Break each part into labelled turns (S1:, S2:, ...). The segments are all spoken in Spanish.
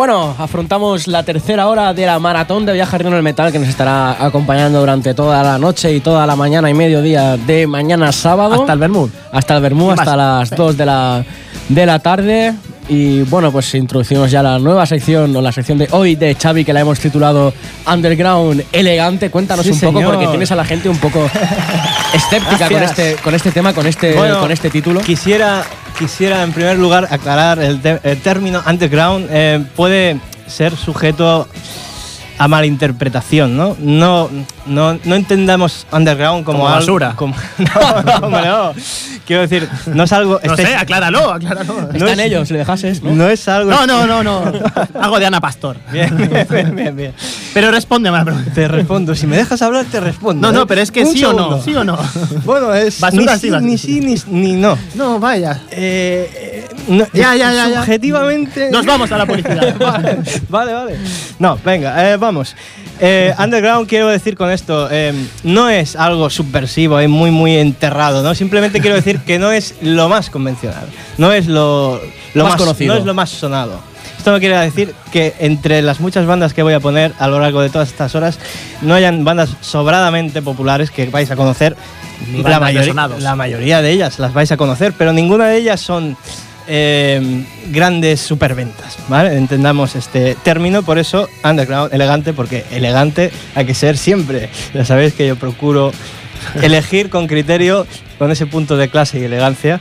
S1: Bueno, afrontamos la tercera hora de la maratón de Viaje en el Metal que nos estará acompañando durante toda la noche y toda la mañana y mediodía de mañana sábado.
S2: Hasta el Bermud.
S1: Hasta el Bermud, hasta las 2 de la, de la tarde. Y bueno, pues introducimos ya la nueva sección, o la sección de hoy de Xavi, que la hemos titulado Underground Elegante. Cuéntanos
S3: Sí,
S1: un poco, porque tienes a la gente un poco escéptica con este, con este tema, con este,
S3: Bueno,
S1: con este título.
S3: Quisiera, quisiera en primer lugar aclarar el, término underground eh, puede ser sujeto a malinterpretación, ¿no? No, no, no entendamos underground como,
S2: Como
S3: algo-
S2: basura.
S3: como- no, no, no. Quiero decir, no es algo.
S2: No sé, acláralo, acláralo.
S3: no
S1: Está en
S3: es-
S1: ellos, le dejases, ¿no?
S3: No es algo.
S2: No, no, no, no. Algo de Ana Pastor.
S3: Bien, bien, bien, bien, bien.
S2: Pero respóndeme a la pregunta.
S3: Te respondo. Si me dejas hablar, te respondo.
S2: No, no,
S3: ¿eh?
S2: pero es que
S3: Un
S2: sí o no, sí o no.
S3: Bueno, es.
S2: Basura
S3: ni
S2: sí, basura
S3: ni
S2: sí.
S3: ni, ni no.
S2: No, vaya.
S3: Eh, eh, no,
S2: Ya, ya, ya, ya.
S3: Subjetivamente.
S2: Nos vamos a la publicidad.
S3: vale, vale, vale. No, venga, eh, vamos. Eh, underground, quiero decir con esto, eh, no es algo subversivo, es muy, muy enterrado, ¿no? Simplemente quiero decir que no es lo más convencional, no es lo, lo
S1: Más conocido.
S3: no es lo más sonado. Esto no quiere decir que entre las muchas bandas que voy a poner a lo largo de todas estas horas no hayan bandas sobradamente populares que vais a conocer.
S2: Ni
S3: La,
S2: sonados.
S3: la mayoría de ellas las vais a conocer, pero ninguna de ellas son eh, grandes superventas, ¿vale? Entendamos este término, por eso underground, elegante, porque elegante hay que ser siempre. Ya sabéis que yo procuro elegir con criterio, con ese punto de clase y elegancia.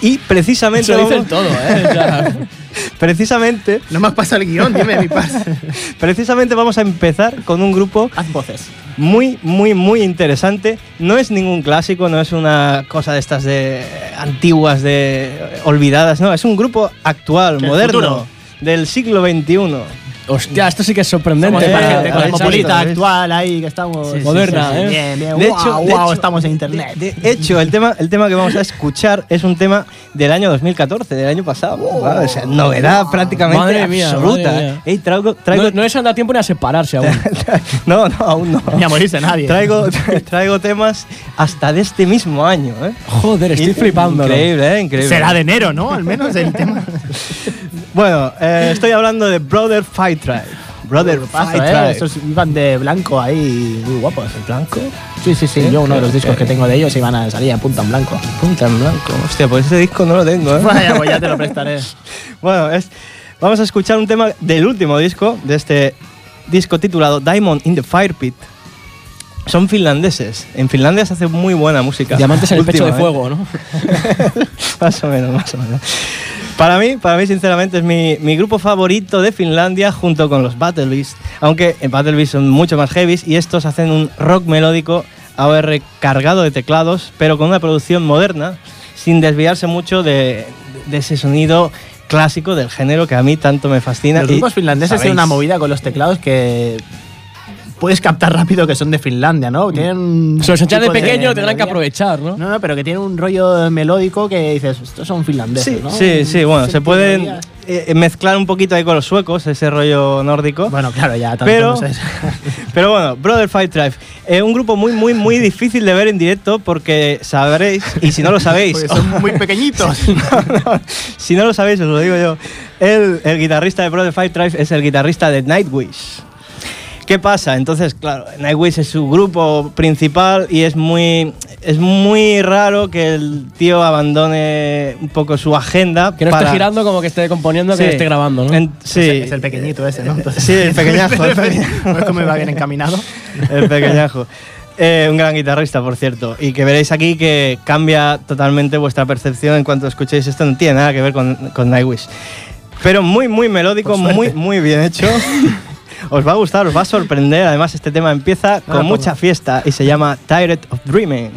S3: Y precisamente,
S1: Eso dicen
S3: vamos-
S1: todo, ¿eh?
S3: Precisamente,
S2: No me has pasado el guion, dime mi parte.
S3: precisamente vamos a empezar con un grupo
S2: Haz voces.
S3: Muy, muy, muy interesante. No es ningún clásico, no es una cosa de estas de eh, antiguas, de eh, olvidadas, no, es un grupo actual, moderno,
S2: futuro.
S3: del siglo XXI.
S1: Hostia, esto sí que es sorprendente.
S2: Somos
S3: Eh,
S2: gente
S3: eh,
S2: cosmopolita
S3: exacto,
S2: actual ahí, que estamos.
S3: Sí,
S1: Moderna,
S2: sí, sí,
S1: ¿eh?
S2: Bien, bien.
S3: De
S2: wow,
S3: hecho, de
S2: wow,
S3: hecho-
S2: estamos en internet.
S3: De, de hecho, el tema, el tema que vamos a escuchar es un tema del año 2014, del año pasado. Vale, o sea, novedad prácticamente
S1: Madre mía,
S3: absoluta.
S1: madre mía.
S3: ¿eh? Ey, traigo, traigo,
S1: no, no les han dado tiempo ni a separarse aún.
S3: no, no, aún no.
S2: Ni a morirse nadie.
S3: Traigo, traigo temas hasta de este mismo año. ¿eh?
S1: Joder, estoy flipando.
S3: Increíble, ¿eh? Increíble.
S2: Será de enero, ¿no? Al menos el tema.
S3: Bueno, eh, estoy hablando de Brother Fight Tribe. Brother Fight
S2: ¿eh?
S3: Tribe.
S2: Esos iban de blanco ahí, muy guapos.
S3: ¿El blanco?
S2: Sí, sí, sí. Yo uno de los discos que tengo de ellos iban a salir en punta en blanco.
S3: Punta en blanco. Hostia, pues ese disco no lo tengo, ¿eh?
S2: Vaya, pues ya te lo prestaré.
S3: bueno, es, vamos a escuchar un tema del último disco, de este disco titulado Diamond in the Fire Pit. Son finlandeses. En Finlandia se hace muy buena música.
S1: Diamantes en el pecho de fuego, ¿no?
S3: más o menos, más o menos. Para mí, para mí sinceramente, es mi, mi grupo favorito de Finlandia junto con los Battle Beast. Aunque en Battle Beast son mucho más heavies y estos hacen un rock melódico AOR cargado de teclados, pero con una producción moderna, sin desviarse mucho de, de ese sonido clásico del género que a mí tanto me fascina.
S2: Los
S3: Y
S2: grupos finlandeses tienen una movida con los teclados que puedes captar rápido que son de Finlandia, ¿no? Tienen un
S1: Se los echan de pequeño, tendrán que aprovechar, ¿no?
S2: No, no, pero que tienen un rollo melódico que dices, estos son finlandeses,
S3: Sí,
S2: ¿no?
S3: sí, sí, bueno, se pueden
S2: melodía.
S3: eh, mezclar un poquito ahí con los suecos, ese rollo nórdico.
S2: Bueno, claro, ya tanto
S3: Pero,
S2: no sé.
S3: pero bueno, Brother Fight Tribe. Eh, un grupo muy, muy, muy difícil de ver en directo porque sabréis, y si no lo sabéis,
S2: Porque son muy pequeñitos.
S3: si no lo sabéis, os lo digo yo, el, el guitarrista de Brother Fight Tribe es el guitarrista de Nightwish. ¿Qué pasa? Entonces, claro, Nightwish es su grupo principal y es muy, es muy raro que el tío abandone un poco su agenda.
S1: Que no
S3: para-
S1: esté girando como que esté componiendo, que
S3: Sí.
S1: esté grabando, ¿no?
S3: En- sí,
S2: Es el pequeñito ese, ¿no? Entonces,
S3: Sí, el pequeñajo, el pequeñajo.
S2: ¿Ves cómo iba bien encaminado?
S3: El pequeñajo. Eh, un gran guitarrista, por cierto. Y que veréis aquí que cambia totalmente vuestra percepción en cuanto escuchéis esto. No tiene nada que ver con, con Nightwish. Pero muy, muy melódico, muy, muy bien hecho. os va a gustar, os va a sorprender. Además, este tema empieza con
S2: Ah,
S3: mucha fiesta y se llama Tired of Dreaming.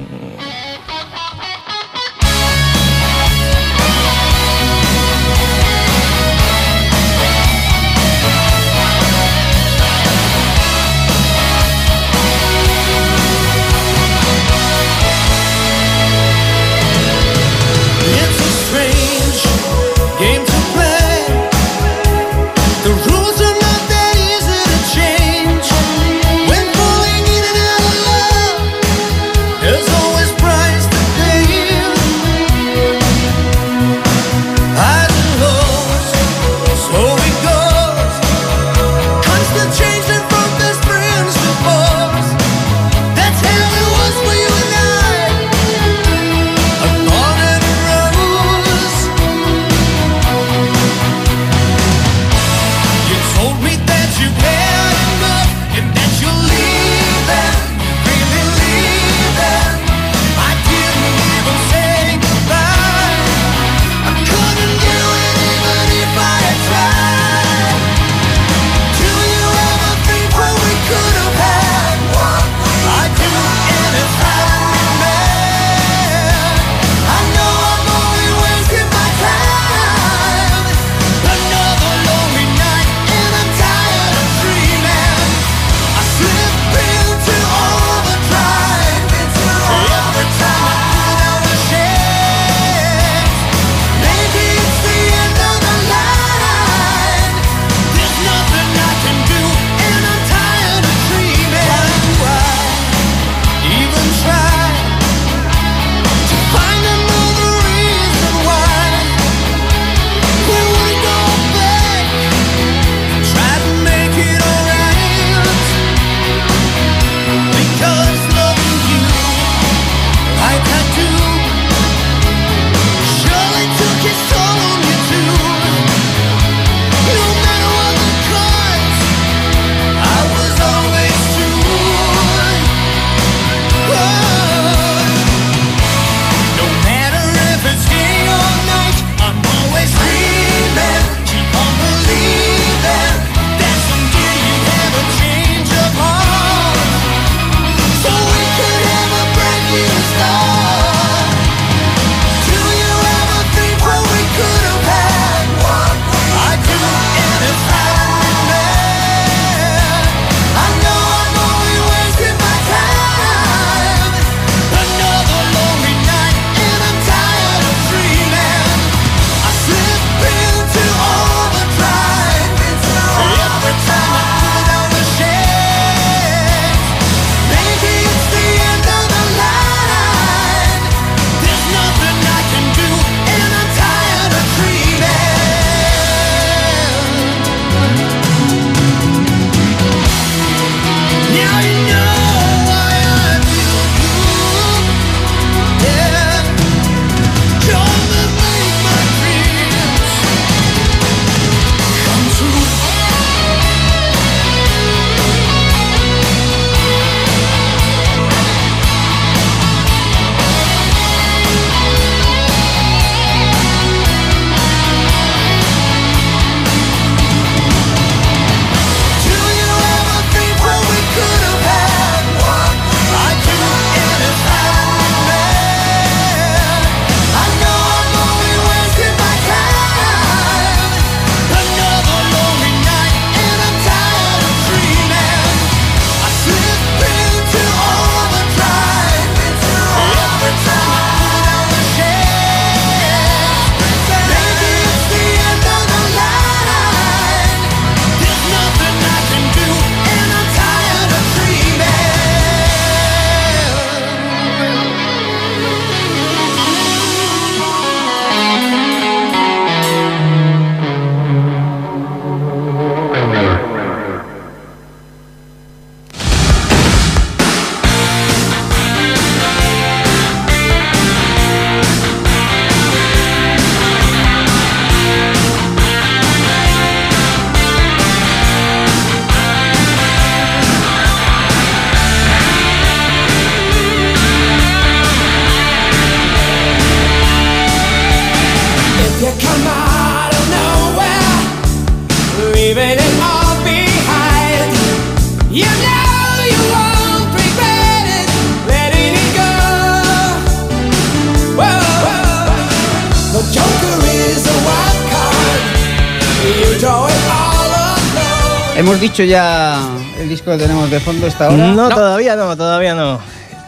S4: Hemos dicho ya el disco que tenemos de fondo esta hora.
S3: No, todavía no, todavía no.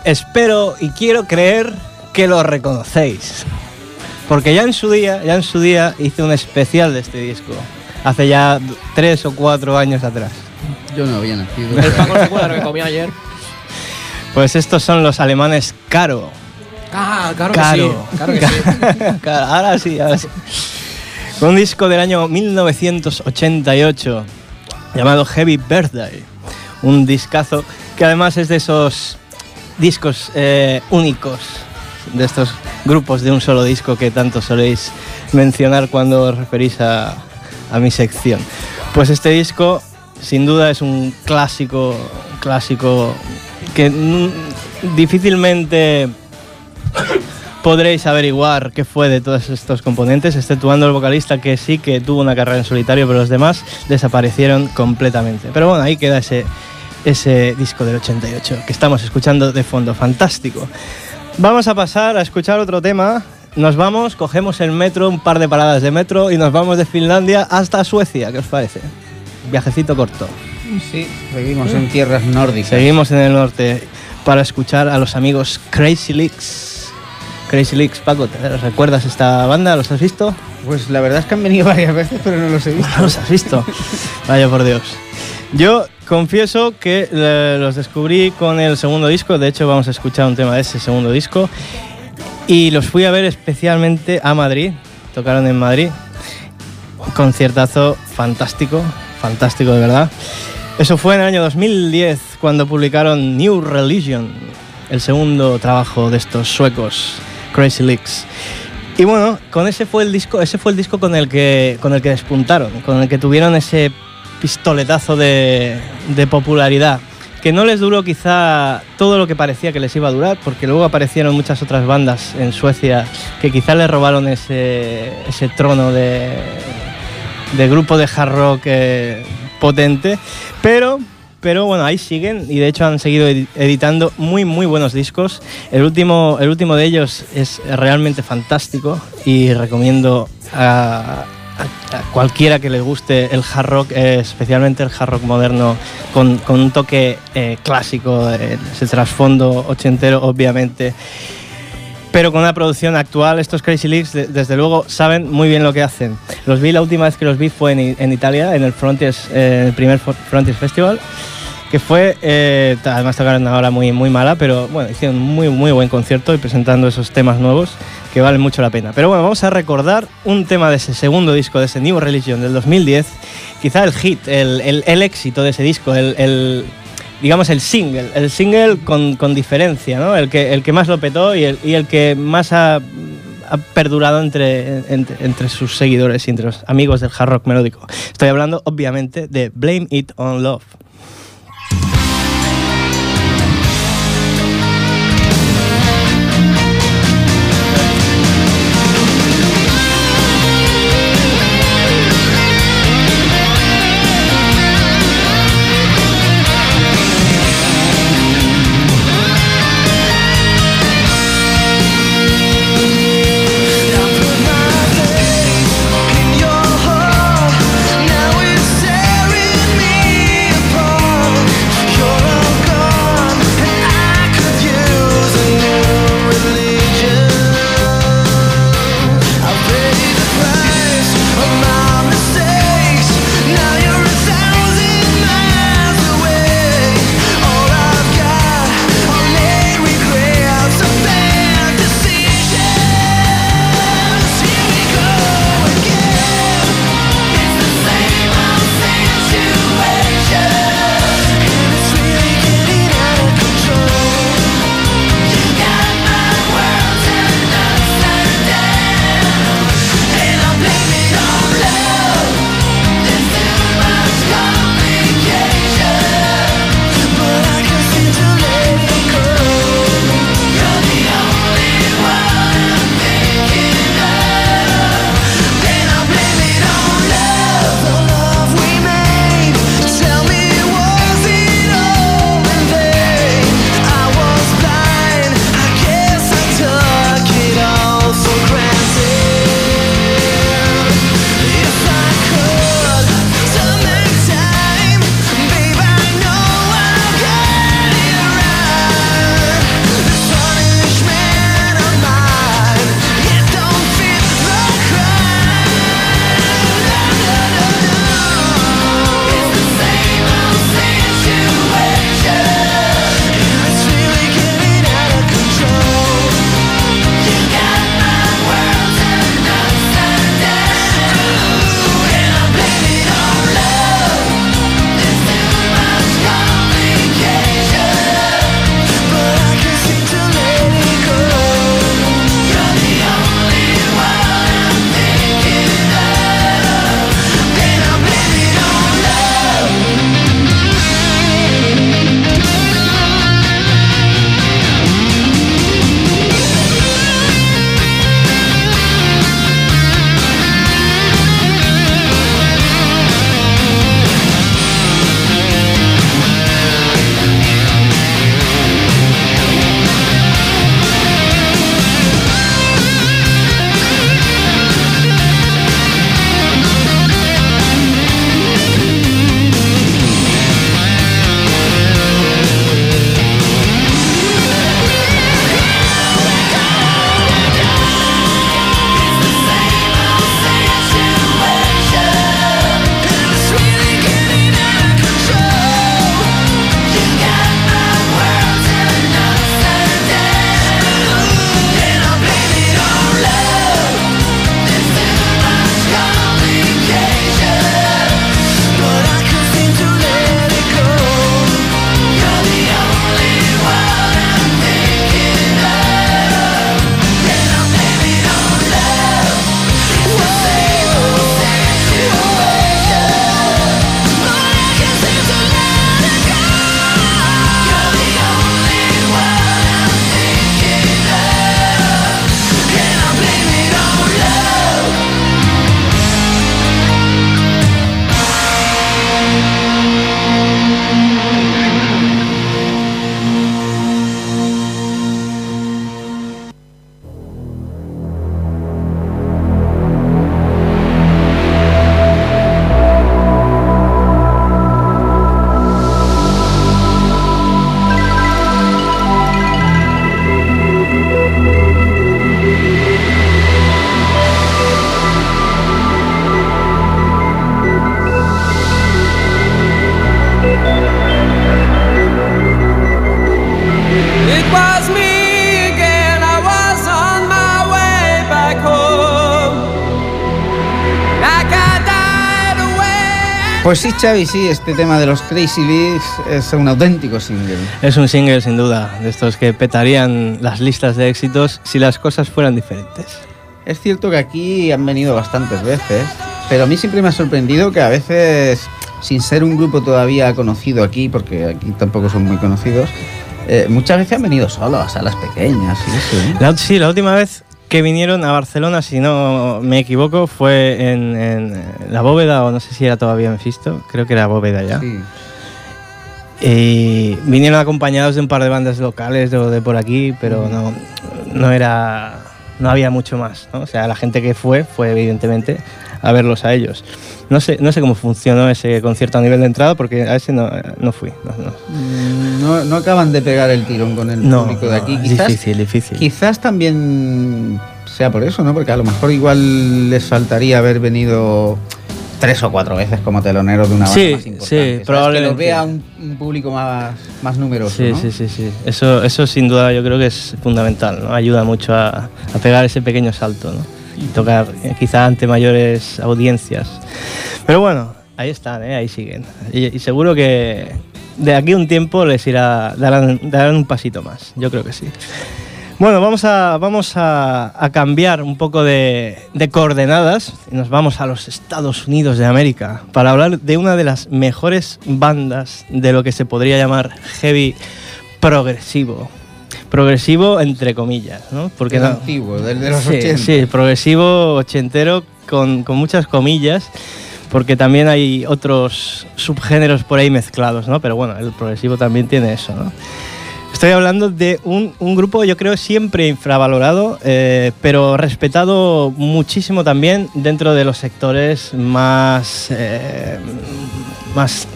S3: Espero y quiero creer que lo reconocéis. Porque ya en su día, ya en su día hice un especial de este disco. Hace ya tres o cuatro años atrás.
S4: Yo no había nacido.
S1: El Paco se acuerda lo que comí ayer.
S3: Pues estos son los alemanes Caro.
S1: Ah, claro,
S3: Caro.
S1: que sí. Claro que sí.
S3: Claro, ahora sí, ahora sí. Un disco del año 1988 llamado Heavy Birthday. Un discazo que además es de esos discos eh, únicos, de estos grupos de un solo disco que tanto soléis mencionar cuando os referís a, a mi sección. Pues este disco sin duda es un clásico, clásico que difícilmente podréis averiguar qué fue de todos estos componentes, exceptuando el vocalista que sí que tuvo una carrera en solitario, pero los demás desaparecieron completamente. Pero bueno, ahí queda ese, ese disco del 88 que estamos escuchando de fondo, fantástico. Vamos a pasar a escuchar otro tema. Nos vamos, cogemos el metro, un par de paradas de metro y nos vamos de Finlandia hasta Suecia, ¿qué os parece? Viajecito corto.
S4: Sí, seguimos en tierras nórdicas.
S3: Seguimos en el norte para escuchar a los amigos Crazy Leaks. Crazy Leaks, Paco, ¿te recuerdas esta banda? ¿Los has visto?
S4: Pues la verdad es que han venido varias veces, pero no los he visto.
S3: ¿No los has visto? Vaya por Dios. Yo confieso que eh, los descubrí con el segundo disco, de hecho vamos a escuchar un tema de ese segundo disco, y los fui a ver especialmente a Madrid, tocaron en Madrid, conciertazo fantástico, fantástico de verdad. Eso fue en el año 2010 cuando publicaron New Religion, el segundo trabajo de estos suecos, Crazy Leaks. Y bueno, con ese fue el disco, ese fue el disco con el que con el que despuntaron, con el que tuvieron ese pistoletazo de, popularidad, que no les duró quizá todo lo que parecía que les iba a durar, porque luego aparecieron muchas otras bandas en Suecia que quizá les robaron ese, ese trono de, de grupo de hard rock eh, potente, pero pero bueno, ahí siguen y de hecho han seguido edi- editando muy muy buenos discos. El último, el último de ellos es realmente fantástico y recomiendo a cualquiera que le guste el hard rock, eh, especialmente el hard rock moderno, con, con un toque eh, clásico, eh, ese trasfondo ochentero obviamente pero con una producción actual, estos Crazy Leaks, de- desde luego, saben muy bien lo que hacen. Los vi, la última vez que los vi fue en, en Italia, en el Frontiers, eh, el primer Frontiers Festival, que fue, eh, además tocaron una hora muy, muy mala, pero bueno, hicieron muy, muy buen concierto y presentando esos temas nuevos que valen mucho la pena. Pero bueno, vamos a recordar un tema de ese segundo disco, de ese New Religion del 2010, quizá el hit, el, el- el éxito de ese disco, el- el, digamos, el single, el single con, con diferencia, ¿no? El que, el que más lo petó y el, y el que más ha, ha perdurado entre, entre, entre sus seguidores y entre los amigos del hard rock melódico. Estoy hablando, obviamente, de Blame It on Love.
S4: Pues sí, Xavi, sí, este tema de los Crazy Leaves es un auténtico single.
S3: Es un single sin duda, de estos que petarían las listas de éxitos si las cosas fueran diferentes.
S4: Es cierto que aquí han venido bastantes veces, pero a mí siempre me ha sorprendido que a veces, sin ser un grupo todavía conocido aquí, porque aquí tampoco son muy conocidos, eh, muchas veces han venido solos a salas pequeñas y eso. ¿eh?
S3: La, sí, la última vez que vinieron a Barcelona, si no me equivoco, fue en, en la bóveda, o no sé si era todavía Mephisto, creo que era bóveda ya.
S4: Sí.
S3: Y vinieron acompañados de un par de bandas locales de, de por aquí, pero no, no era. No había mucho más, ¿no? O sea, la gente que fue, fue evidentemente a verlos a ellos. No sé, no sé cómo funcionó ese concierto a nivel de entrada, porque a ese no, no fui. no, no.
S4: Mm, No, no acaban de pegar el tirón con el
S3: No,
S4: público de
S3: no,
S4: aquí.
S3: es
S4: Quizás,
S3: difícil, difícil.
S4: quizás también sea por eso, ¿no? Porque a lo mejor igual les faltaría haber venido tres o cuatro veces como teloneros de una banda
S3: Sí,
S4: más importante.
S3: sí,
S4: ¿sabes? Que
S3: probablemente.
S4: los vea un, un público más, más numeroso,
S3: Sí,
S4: ¿no?
S3: sí, sí, sí. Eso, eso sin duda yo creo que es fundamental, ¿no? Ayuda mucho a, a pegar ese pequeño salto, ¿no? Y tocar eh, quizá ante mayores audiencias. Pero bueno, ahí están, ¿eh? ahí siguen. Y, y seguro que de aquí a un tiempo les irá, darán, darán un pasito más, yo creo que sí. Bueno, vamos a, vamos a, a cambiar un poco de, de coordenadas y nos vamos a los Estados Unidos de América para hablar de una de las mejores bandas de lo que se podría llamar heavy progresivo. Progresivo entre comillas, ¿no? Porque
S4: Del
S3: no-
S4: antiguo, del de los
S3: sí,
S4: 80.
S3: sí, progresivo ochentero con, con muchas comillas, porque también hay otros subgéneros por ahí mezclados, ¿no? Pero bueno, el progresivo también tiene eso, ¿no? Estoy hablando de un, un grupo, yo creo, siempre infravalorado, eh, pero respetado muchísimo también dentro de los sectores más. eh, más.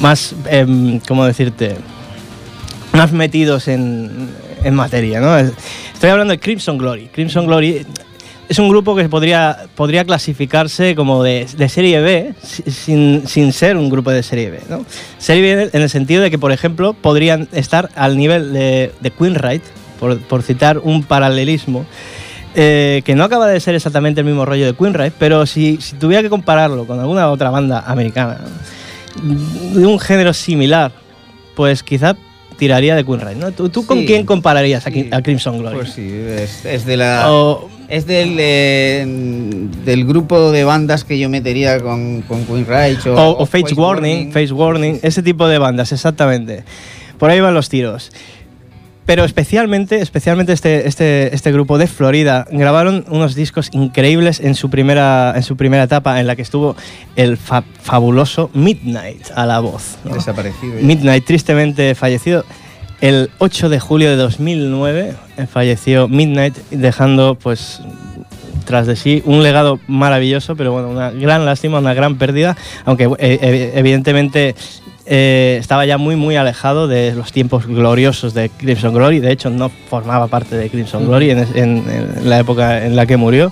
S3: más. em, ¿Cómo decirte? Más metidos en, en materia, ¿no? Estoy hablando de Crimson Glory. Crimson Glory es un grupo que podría, podría clasificarse como de, de serie B si- sin, sin ser un grupo de serie B. ¿no? Serie B en el sentido de que, por ejemplo, podrían estar al nivel de, de Queenride, por, por citar un paralelismo, eh, que no acaba de ser exactamente el mismo rollo de Queenride, pero si, si tuviera que compararlo con alguna otra banda americana de un género similar, pues quizá tiraría de Queenride. ¿no? ¿Tú, tú con quién compararías a,
S4: sí.
S3: a Crimson Glory?
S4: Pues sí, es, es de la...
S3: O-
S4: Es del, eh, del grupo de bandas que yo metería con, con Queen Rage o,
S3: O, o Face Warning, Face Warning, ese tipo de bandas, exactamente. Por ahí van los tiros. Pero especialmente, especialmente este, este, este grupo de Florida grabaron unos discos increíbles en su primera, en su primera etapa, en la que estuvo el fa- fabuloso Midnight a la voz. ¿no?
S4: Desaparecido. ya.
S3: Midnight, tristemente fallecido. El 8 de julio de 2009 eh, falleció Midnight, dejando pues tras de sí un legado maravilloso, pero bueno, una gran lástima, una gran pérdida, aunque eh, eh, evidentemente estaba ya muy muy alejado de los tiempos gloriosos de Crimson Glory, de hecho no formaba parte de Crimson Glory en la época en la que murió,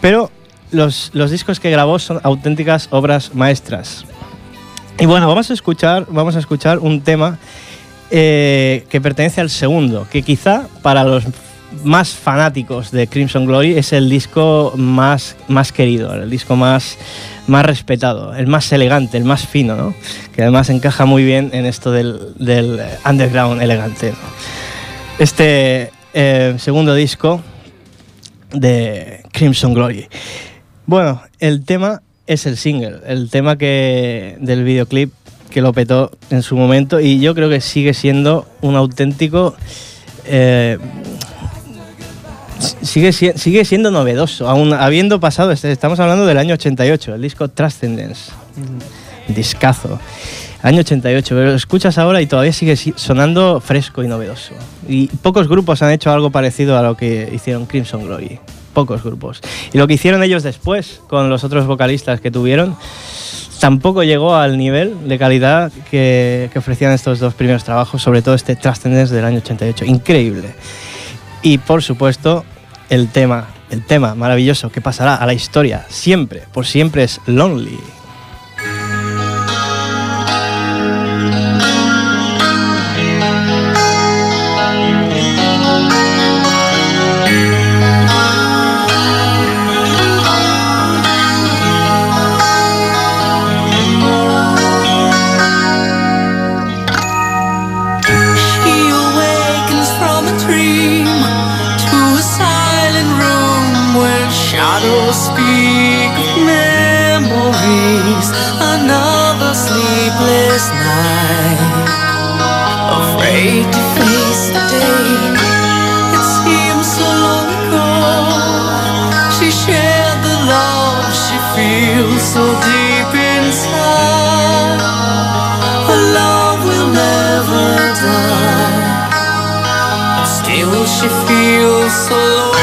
S3: pero los, los discos que grabó son auténticas obras maestras. Y bueno, vamos a escuchar, vamos a escuchar un tema eh, que pertenece al segundo, que quizá para los más fanáticos de Crimson Glory es el disco más, más querido, el disco más, más respetado, el más elegante, el más fino, ¿no? que además encaja muy bien en esto del, underground elegante. Este eh, segundo disco de Crimson Glory. Bueno, el tema es el single, el tema que del videoclip que lo petó en su momento y yo creo que sigue siendo un auténtico eh, sigue, si- sigue siendo novedoso, aún habiendo pasado, este- estamos hablando del año 88, el disco Transcendence, discazo, año 88, pero lo escuchas ahora y todavía sigue si- sonando fresco y novedoso. Y pocos grupos han hecho algo parecido a lo que hicieron Crimson Glory, pocos grupos. Y lo que hicieron ellos después con los otros vocalistas que tuvieron, tampoco llegó al nivel de calidad que, que ofrecían estos dos primeros trabajos, sobre todo este Transcendence del año 88. Increíble. Y por supuesto, el tema, el tema maravilloso que pasará a la historia siempre, por siempre es Lonely.
S5: Lonely so deep inside. Her love will never die. Still, she feels so lonely.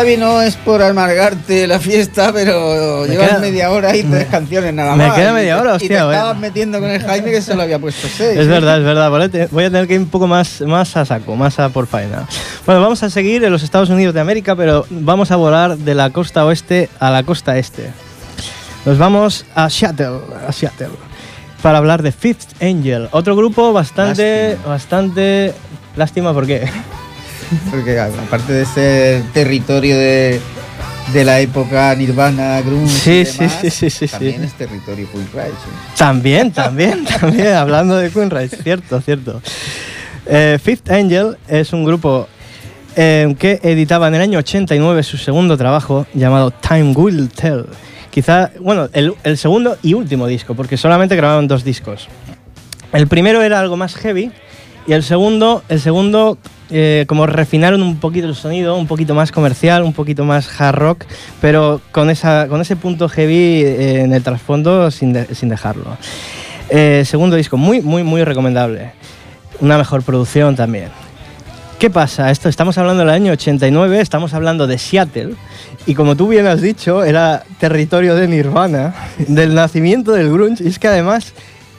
S4: Xavi, no es por amargarte la fiesta, pero
S3: Me
S4: llevas
S3: queda-
S4: media hora y tres canciones nada
S3: me
S4: más.
S3: queda
S4: Y
S3: media
S4: te-
S3: hora,
S4: Y
S3: hostia,
S4: te
S3: bueno.
S4: estabas metiendo con el Jaime que solo había puesto seis.
S3: Es
S4: ¿eh?
S3: verdad, es verdad. Voy a te- voy a tener que ir un poco más, más a saco, más a por faena. Bueno, vamos a seguir en los Estados Unidos de América, pero vamos a volar de la costa oeste a la costa este. Nos vamos a Seattle, a Seattle para hablar de Fifth Angel, otro grupo bastante,
S4: Lástima.
S3: bastante lástima, ¿por qué?
S4: Porque aparte de ser territorio de, de la época Nirvana, Grunge
S3: Sí,
S4: y
S3: sí,
S4: demás,
S3: sí, sí, sí,
S4: también
S3: sí.
S4: es territorio Rise. ¿eh?
S3: También, también, también, hablando de Queenrise, cierto, cierto. Eh, Fifth Angel es un grupo eh, que editaba en el año 89 su segundo trabajo llamado Time Will Tell. Quizá, bueno, el, el segundo y último disco, porque solamente grabaron dos discos. El primero era algo más heavy y el segundo, el segundo eh, como refinaron un poquito el sonido, un poquito más comercial, un poquito más hard rock, pero con, esa, con ese punto heavy eh, en el trasfondo sin, sin dejarlo. Eh, segundo disco, muy, muy, muy recomendable. Una mejor producción también. ¿Qué pasa? Esto estamos hablando del año 89, estamos hablando de Seattle y como tú bien has dicho, era territorio de Nirvana, del nacimiento del grunge y es que además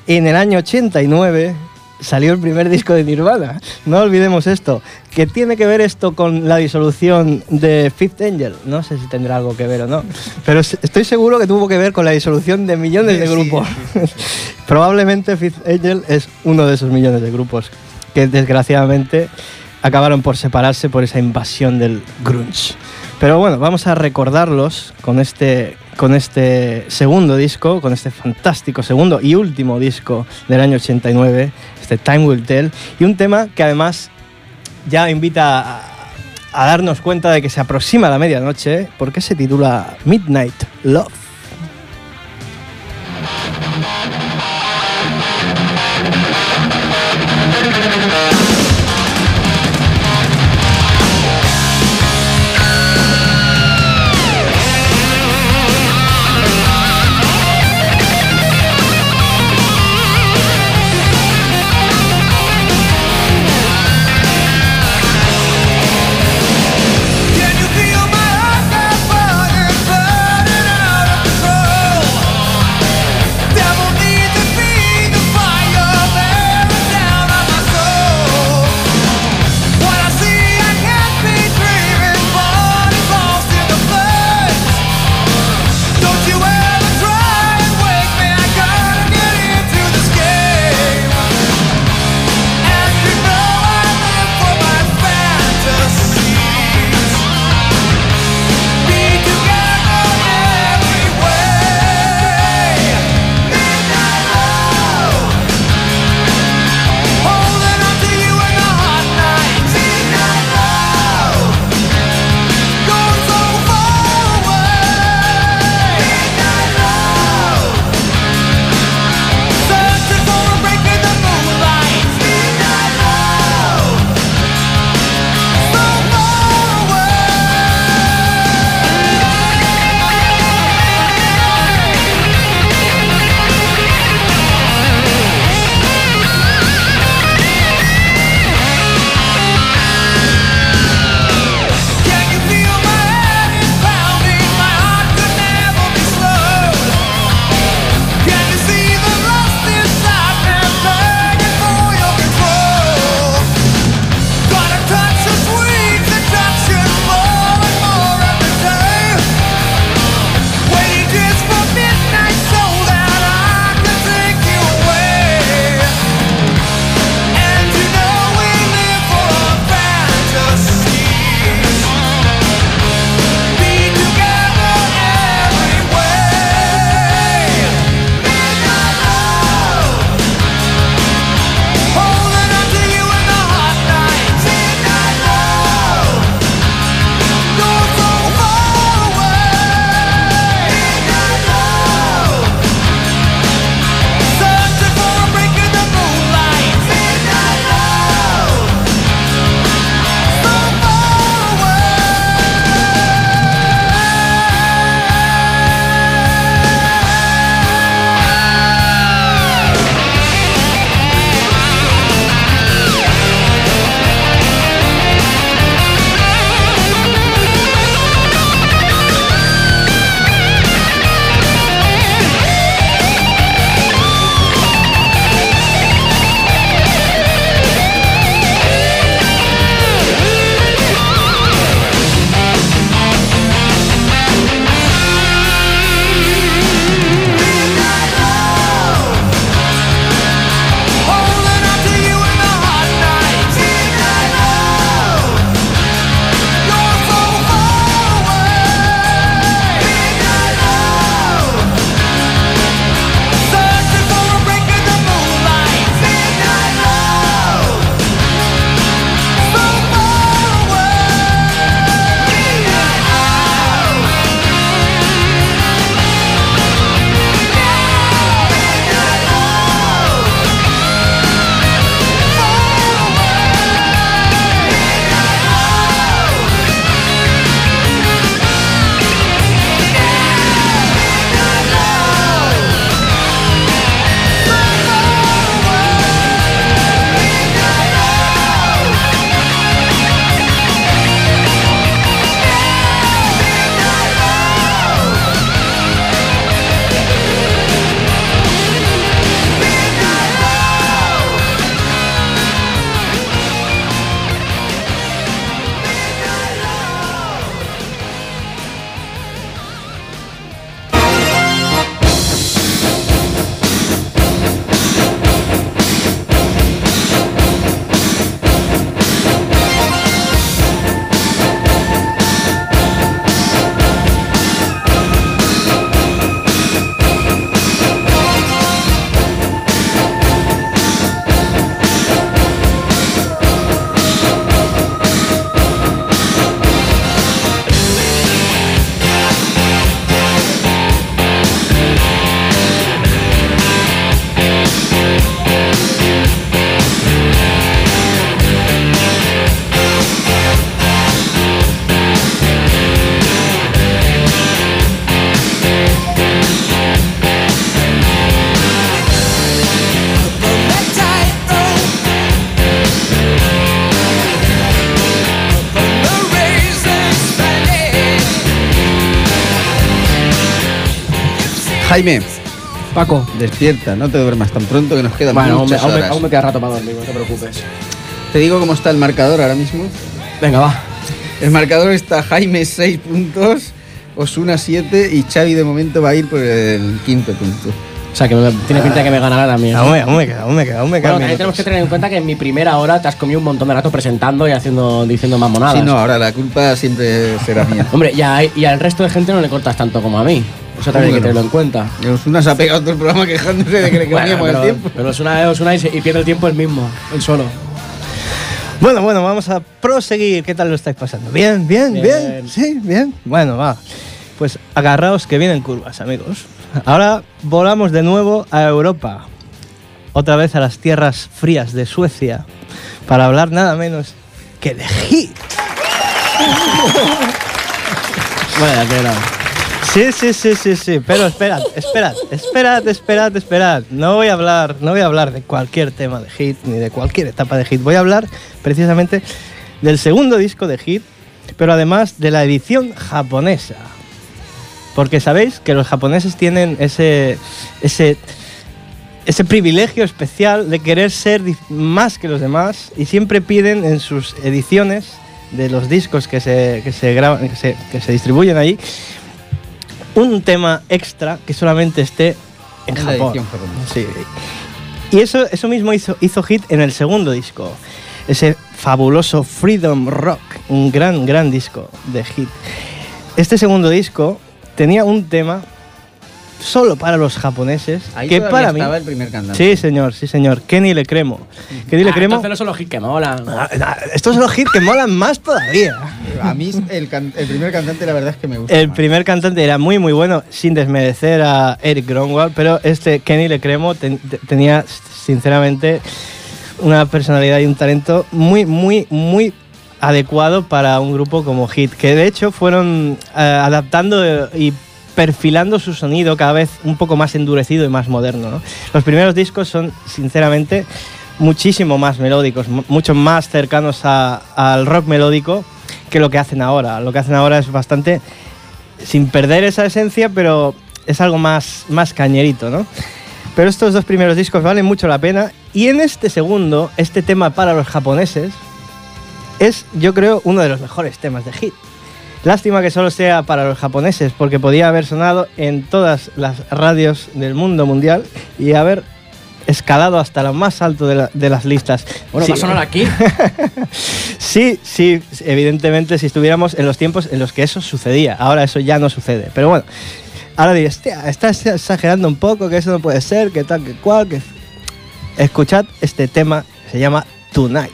S3: en el año 89 salió el primer disco de Nirvana. No olvidemos esto. ¿Qué tiene que ver esto con la disolución de Fifth Angel? No sé si tendrá algo que ver o no, pero estoy seguro que tuvo que ver con la disolución de millones de
S4: Sí,
S3: grupos. Probablemente Fifth Angel es uno de esos millones de grupos que desgraciadamente acabaron por separarse por esa invasión del grunge. Pero bueno, vamos a recordarlos con este, con este segundo disco, con este fantástico segundo y último disco del año 89, este Time Will Tell, y un tema que además ya invita a, a darnos cuenta de que se aproxima la medianoche, porque se titula Midnight Love.
S4: Jaime,
S1: Paco.
S4: despierta, no te duermas tan pronto que nos quedan
S1: Bueno,
S4: muchas
S1: aún me-
S4: horas.
S1: aún me queda rato para dormir, no te preocupes.
S4: Te digo cómo está el marcador ahora mismo.
S1: Venga, va.
S4: El marcador está Jaime 6 puntos, Osuna 7 y Xavi de momento va a ir por el quinto punto.
S1: O sea, que me- tiene pinta de que me ganará también.
S3: Aún me, aún me queda, aún me queda, aún me queda.
S1: Bueno, también tenemos que tener en cuenta que en mi primera hora te has comido un montón de rato presentando y haciendo, diciendo mamonadas.
S4: Sí, no, ahora la culpa siempre será mía.
S1: Hombre, y, a- y al resto de gente no le cortas tanto como a mí. Eso también hay que tenerlo en cuenta.
S4: Osuna se ha pegado todo el programa quejándose de que le
S1: Bueno,
S4: comíamos el tiempo.
S1: pero es una, es una y, se- y pierde el tiempo el mismo, el solo.
S3: Bueno, bueno, vamos a proseguir. ¿Qué tal lo estáis pasando? Bien, bien, bien.
S1: Bien.
S3: Sí, bien. Bueno, va. Pues agarraos que vienen curvas, amigos. Ahora volamos de nuevo a Europa. Otra vez a las tierras frías de Suecia. Para hablar nada menos que de Hit.
S1: Vaya tela.
S3: Sí, sí, sí, sí, sí. Pero esperad, esperad, esperad, esperad, esperad. No voy a hablar, no voy a hablar de cualquier tema de Hit ni de cualquier etapa de Hit. Voy a hablar precisamente del segundo disco de Hit, pero además de la edición japonesa. Porque sabéis que los japoneses tienen ese, ese, ese privilegio especial de querer ser más que los demás y siempre piden en sus ediciones de los discos que se, que se, graban, que se, que se distribuyen ahí un tema extra que solamente esté en Japón. Sí. Y eso, eso mismo hizo, hizo hit en el segundo disco. Ese fabuloso Freedom Rock, un gran, gran disco de hit. Este segundo disco tenía un tema solo para los japoneses,
S4: Ahí
S3: que para mí...
S4: estaba el primer cantante.
S3: Sí, señor, sí, señor. Kenny Le Cremo. Kenny Le
S1: Ah,
S3: Cremo...
S1: entonces no son los hits que molan.
S3: Ah, ah, Estos son los hits que molan más todavía.
S4: A mí el, can- el primer cantante la verdad es que me gusta.
S3: El
S4: más.
S3: primer cantante era muy muy bueno, sin desmerecer a Eric Gronwald, pero este Kenny Le Cremo ten- te- tenía sinceramente una personalidad y un talento muy muy muy adecuado para un grupo como Hit, que de hecho fueron eh, adaptando y perfilando su sonido cada vez un poco más endurecido y más moderno. ¿no? Los primeros discos son sinceramente muchísimo más melódicos, mu- mucho más cercanos al rock melódico que lo que hacen ahora. Lo que hacen ahora es bastante sin perder esa esencia, pero es algo más, más cañerito, ¿no? Pero estos dos primeros discos valen mucho la pena y en este segundo, este tema para los japoneses, es yo creo uno de los mejores temas de hit. Lástima que solo sea para los japoneses, porque podía haber sonado en todas las radios del mundo mundial y haber escalado hasta lo más alto de, la- de las listas.
S1: Bueno,
S3: Sí.
S1: va a sonar aquí.
S3: Sí, sí, evidentemente si estuviéramos en los tiempos en los que eso sucedía. Ahora eso ya no sucede. Pero bueno, ahora diréis, "Hostia, estás exagerando un poco, que eso no puede ser, que tal, que cual, que... Escuchad este tema, se llama Tonight.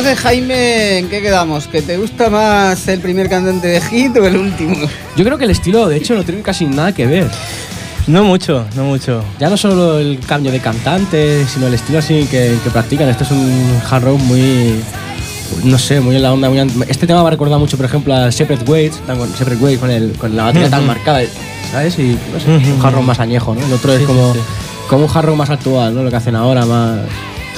S4: Entonces, Jaime, ¿en qué quedamos? ¿Que te gusta más el primer cantante de Hit o el último?
S1: Yo creo que el estilo, de hecho, no tiene casi nada que ver.
S3: No mucho, no mucho.
S1: Ya no solo el cambio de cantante, sino el estilo así que, que practican. Esto es un hard rock muy. No sé, muy en la onda. muy an- este tema me ha recordado mucho, por ejemplo, a Separate tan con, Separate Ways con, el, con la batería tan marcada, ¿sabes? Y no sé, es un hard rock más añejo, ¿no? El otro es como,
S3: sí, sí.
S1: como un hard rock más actual, ¿no? Lo que hacen ahora, más,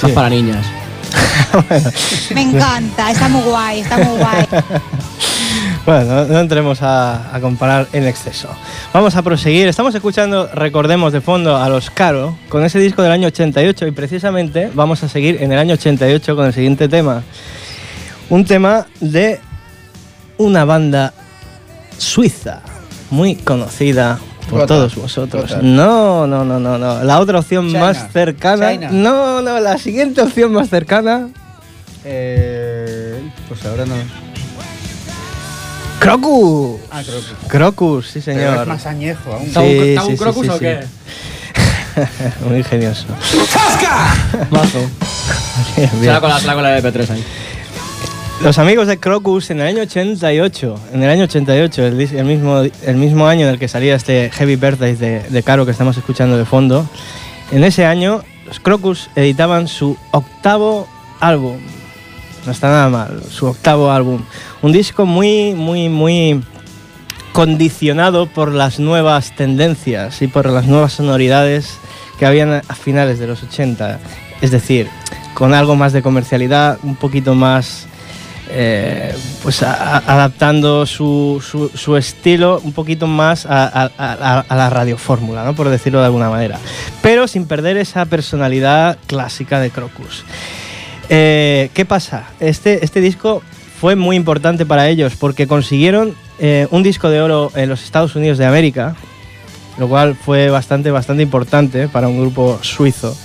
S1: más para niñas.
S6: Me encanta, está muy guay, está muy guay.
S3: Bueno, no, entremos a, a comparar en exceso. Vamos a proseguir. Estamos escuchando, recordemos de fondo, a los Caro con ese disco del año 88 y precisamente vamos a seguir en el año 88 con el siguiente tema. Un tema de una banda suiza muy conocida por todos vosotros. No, no, no, no, no. La otra opción
S4: China.
S3: más cercana.
S4: China.
S3: No, no, la siguiente opción más cercana.
S4: Eh, pues ahora no.
S3: Crocus.
S4: Ah.
S3: Crocus, sí
S4: Pero
S3: señor.
S4: es más añejo aún.
S3: Sí,
S1: ¿Está un, está
S3: sí,
S1: un
S3: sí,
S1: crocus
S3: sí,
S1: o
S3: sí.
S1: qué?
S3: Muy ingenioso.
S1: Mazo. La, será con la MP3 ahí.
S3: Los amigos de Crocus en el año 88, en el año 88, el, el mismo, el mismo año en el que salía este Heavy Birthday de, de Caro que estamos escuchando de fondo, en ese año los Crocus editaban su octavo álbum. No está nada mal, su octavo álbum. Un disco muy, muy, muy condicionado por las nuevas tendencias y por las nuevas sonoridades que habían a finales de los 80. Es decir, con algo más de comercialidad, un poquito más eh, pues adaptando su, estilo un poquito más a la radiofórmula, ¿no? por decirlo de alguna manera. Pero sin perder esa personalidad clásica de Crocus. Eh, ¿Qué pasa? Este, este disco fue muy importante para ellos porque consiguieron eh, un disco de oro en los Estados Unidos de América, lo cual fue bastante, bastante importante para un grupo suizo.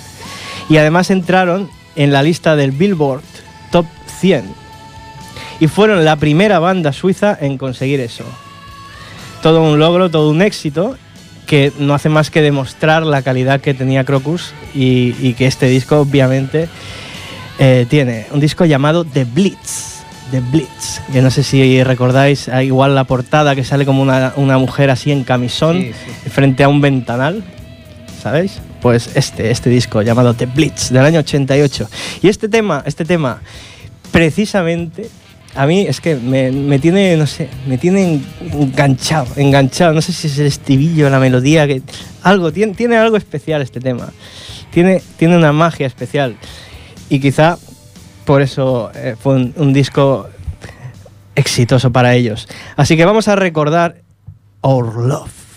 S3: Y además entraron en la lista del Billboard Top 100 y fueron la primera banda suiza en conseguir eso. Todo un logro, todo un éxito que no hace más que demostrar la calidad que tenía Crocus y, y que este disco obviamente eh, tiene. Un disco llamado The Blitz. The Blitz. Que no sé si recordáis, ah, igual la portada que sale como una, una mujer así en camisón
S4: Sí, sí.
S3: frente a un ventanal. ¿Sabéis? Pues este, este disco llamado The Blitz del año 88. Y este tema, este tema, precisamente, a mí es que me, me tiene, no sé, me tiene enganchado, enganchado. No sé si es el estribillo, la melodía, que algo, tiene, tiene algo especial este tema. Tiene, tiene una magia especial. Y quizá por eso eh, fue un, un disco exitoso para ellos. Así que vamos a recordar Our Love.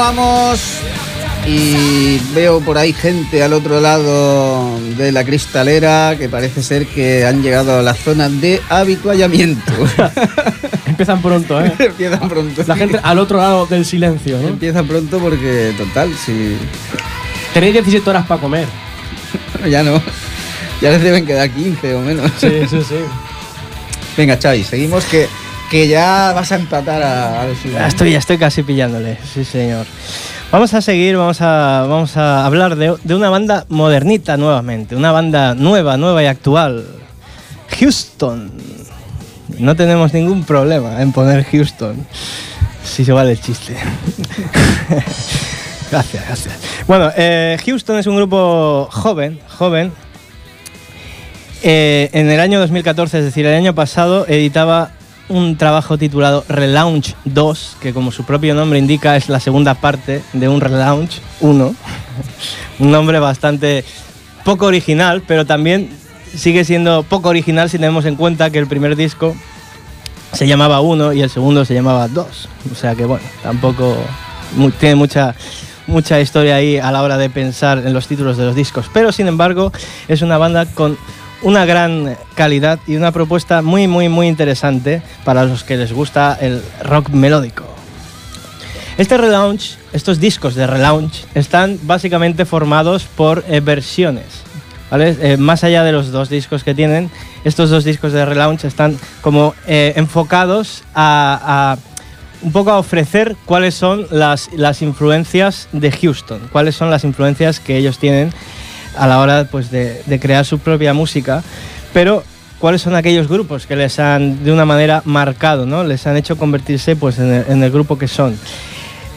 S4: Continuamos y veo por ahí gente al otro lado de la cristalera que parece ser que han llegado a la zona de habituallamiento.
S1: Empiezan pronto, ¿eh?
S4: Empiezan pronto.
S1: La gente al otro lado del silencio, ¿no?
S4: Empiezan pronto porque, total, si...
S1: Tenéis 17 horas para comer.
S4: Ya no. Ya les deben quedar 15 o menos.
S1: Sí, sí, sí.
S4: Venga, Xavi, seguimos que, que ya vas a empatar a, a los
S3: Ya estoy, ya estoy casi pillándole, sí señor. Vamos a seguir, vamos a, vamos a hablar de, de una banda modernita nuevamente, una banda nueva, nueva y actual. Houston. No tenemos ningún problema en poner Houston. Si se vale el chiste. gracias, gracias. Bueno, eh, Houston es un grupo joven, joven. Eh, en el año 2014, es decir, el año pasado, editaba un trabajo titulado Relaunch 2, que como su propio nombre indica es la segunda parte de un Relaunch 1. un nombre bastante poco original, pero también sigue siendo poco original si tenemos en cuenta que el primer disco se llamaba 1 y el segundo se llamaba 2. O sea que bueno, tampoco tiene mucha mucha historia ahí a la hora de pensar en los títulos de los discos, pero sin embargo es una banda con una gran calidad y una propuesta muy muy muy interesante para los que les gusta el rock melódico. Este relaunch, estos discos de relaunch están básicamente formados por eh, versiones. ¿vale? Eh, más allá de los dos discos que tienen, estos dos discos de relaunch están como eh, enfocados a, a un poco a ofrecer cuáles son las, las influencias de Houston, cuáles son las influencias que ellos tienen a la hora pues, de, crear su propia música, pero cuáles son aquellos grupos que les han de una manera marcado, ¿no? les han hecho convertirse pues, en, el, grupo que son.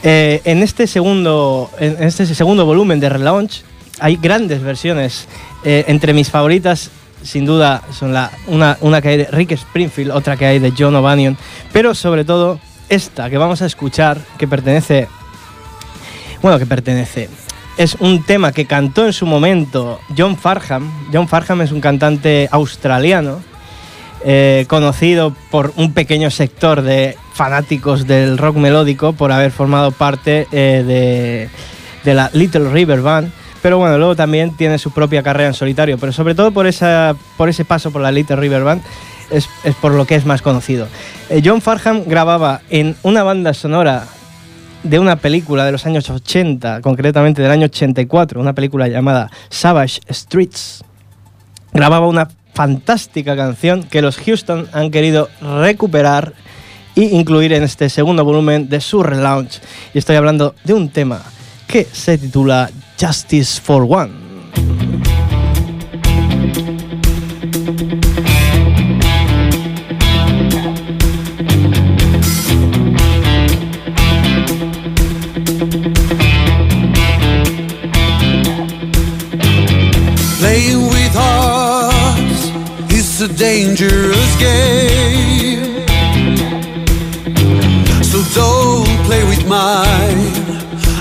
S3: Eh, en, este segundo, en este segundo volumen de Relaunch hay grandes versiones. Eh, entre mis favoritas, sin duda, son la, una, una que hay de Rick Springfield, otra que hay de John O'Banion, pero sobre todo esta que vamos a escuchar, que pertenece. Bueno, que pertenece. Es un tema que cantó en su momento John Farham. John Farham es un cantante australiano eh, conocido por un pequeño sector de fanáticos del rock melódico por haber formado parte eh, de, la Little River Band. Pero bueno, luego también tiene su propia carrera en solitario, pero sobre todo por, ese paso por la Little River Band es, es por lo que es más conocido. Eh, John Farham grababa en una banda sonora de una película de los años 80, concretamente del año 84, una película llamada Savage Streets. Grababa una fantástica canción que los Houston han querido recuperar e incluir en este segundo volumen de su relaunch. Y estoy hablando de un tema que se titula Justice for One.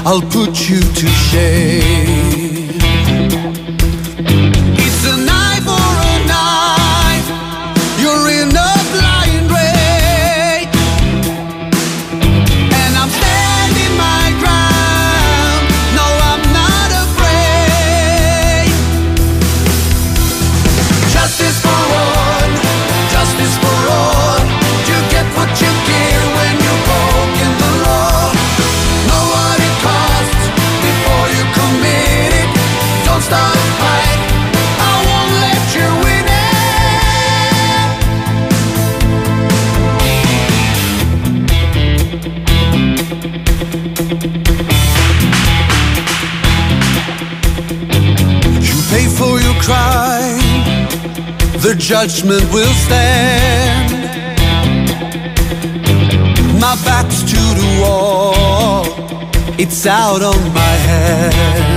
S5: I'll put you to shame. Judgment will stand. My back's to the wall, it's out on my hands.